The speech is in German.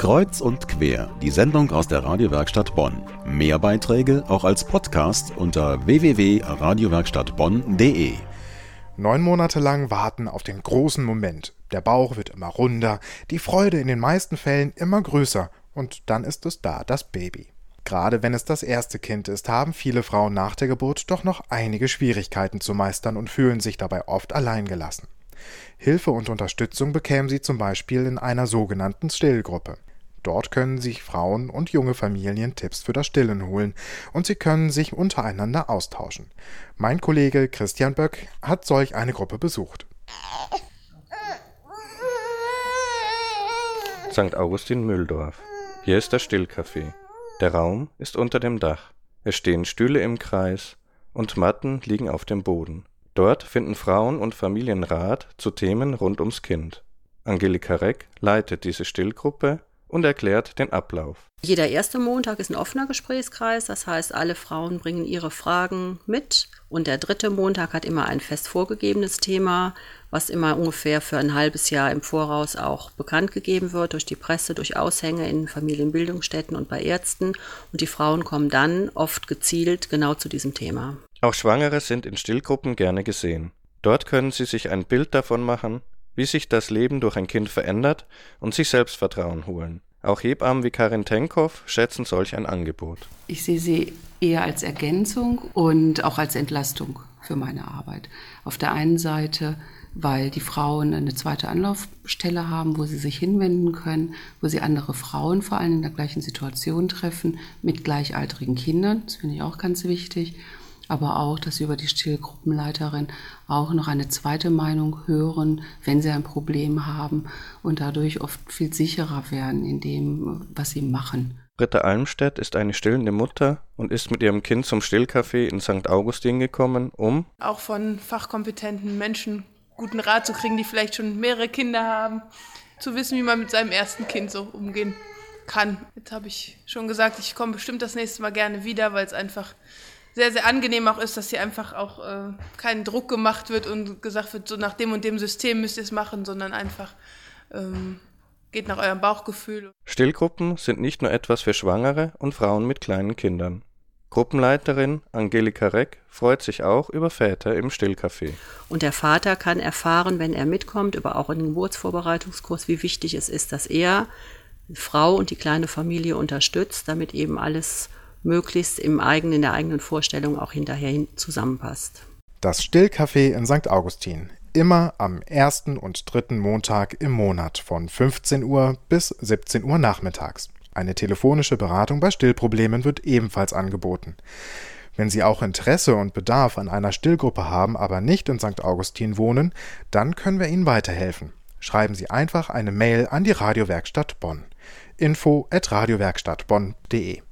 Kreuz und quer, die Sendung aus der Radiowerkstatt Bonn. Mehr Beiträge auch als Podcast unter www.radiowerkstattbonn.de. Neun Monate lang warten auf den großen Moment. Der Bauch wird immer runder, die Freude in den meisten Fällen immer größer und dann ist es da, das Baby. Gerade wenn es das erste Kind ist, haben viele Frauen nach der Geburt doch noch einige Schwierigkeiten zu meistern und fühlen sich dabei oft alleingelassen. Hilfe und Unterstützung bekämen sie zum Beispiel in einer sogenannten Stillgruppe. Dort können sich Frauen und junge Familien Tipps für das Stillen holen und sie können sich untereinander austauschen. Mein Kollege Christian Böck hat solch eine Gruppe besucht. St. Augustin Mülldorf. Hier ist das Stillcafé. Der Raum ist unter dem Dach. Es stehen Stühle im Kreis und Matten liegen auf dem Boden. Dort finden Frauen und Familien Rat zu Themen rund ums Kind. Angelika Reck leitet diese Stillgruppe und erklärt den Ablauf. Jeder erste Montag ist ein offener Gesprächskreis, das heißt, alle Frauen bringen ihre Fragen mit und der dritte Montag hat immer ein fest vorgegebenes Thema, was immer ungefähr für ein halbes Jahr im Voraus auch bekannt gegeben wird durch die Presse, durch Aushänge in Familienbildungsstätten und bei Ärzten und die Frauen kommen dann oft gezielt genau zu diesem Thema. Auch Schwangere sind in Stillgruppen gerne gesehen. Dort können sie sich ein Bild davon machen, wie sich das Leben durch ein Kind verändert und sich Selbstvertrauen holen. Auch Hebammen wie Karin Tenkow schätzen solch ein Angebot. Ich sehe sie eher als Ergänzung und auch als Entlastung für meine Arbeit. Auf der einen Seite, weil die Frauen eine zweite Anlaufstelle haben, wo sie sich hinwenden können, wo sie andere Frauen vor allem in der gleichen Situation treffen, mit gleichaltrigen Kindern. Das finde ich auch ganz wichtig aber auch, dass sie über die Stillgruppenleiterin auch noch eine zweite Meinung hören, wenn sie ein Problem haben und dadurch oft viel sicherer werden in dem, was sie machen. Britta Almstedt ist eine stillende Mutter und ist mit ihrem Kind zum Stillcafé in St. Augustin gekommen, um auch von fachkompetenten Menschen guten Rat zu kriegen, die vielleicht schon mehrere Kinder haben, zu wissen, wie man mit seinem ersten Kind so umgehen kann. Jetzt habe ich schon gesagt, ich komme bestimmt das nächste Mal gerne wieder, weil es einfach sehr, sehr angenehm auch ist, dass hier einfach auch äh, kein Druck gemacht wird und gesagt wird, so nach dem und dem System müsst ihr es machen, sondern einfach ähm, geht nach eurem Bauchgefühl. Stillgruppen sind nicht nur etwas für Schwangere und Frauen mit kleinen Kindern. Gruppenleiterin Angelika Reck freut sich auch über Väter im Stillcafé. Und der Vater kann erfahren, wenn er mitkommt, über auch einen Geburtsvorbereitungskurs, wie wichtig es ist, dass er die Frau und die kleine Familie unterstützt, damit eben alles möglichst im eigenen, in der eigenen Vorstellung auch hinterher zusammenpasst. Das Stillcafé in St. Augustin. Immer am ersten und dritten Montag im Monat von 15 Uhr bis 17 Uhr nachmittags. Eine telefonische Beratung bei Stillproblemen wird ebenfalls angeboten. Wenn Sie auch Interesse und Bedarf an einer Stillgruppe haben, aber nicht in St. Augustin wohnen, dann können wir Ihnen weiterhelfen. Schreiben Sie einfach eine Mail an die Radiowerkstatt Bonn. info at radiowerkstattbonn.de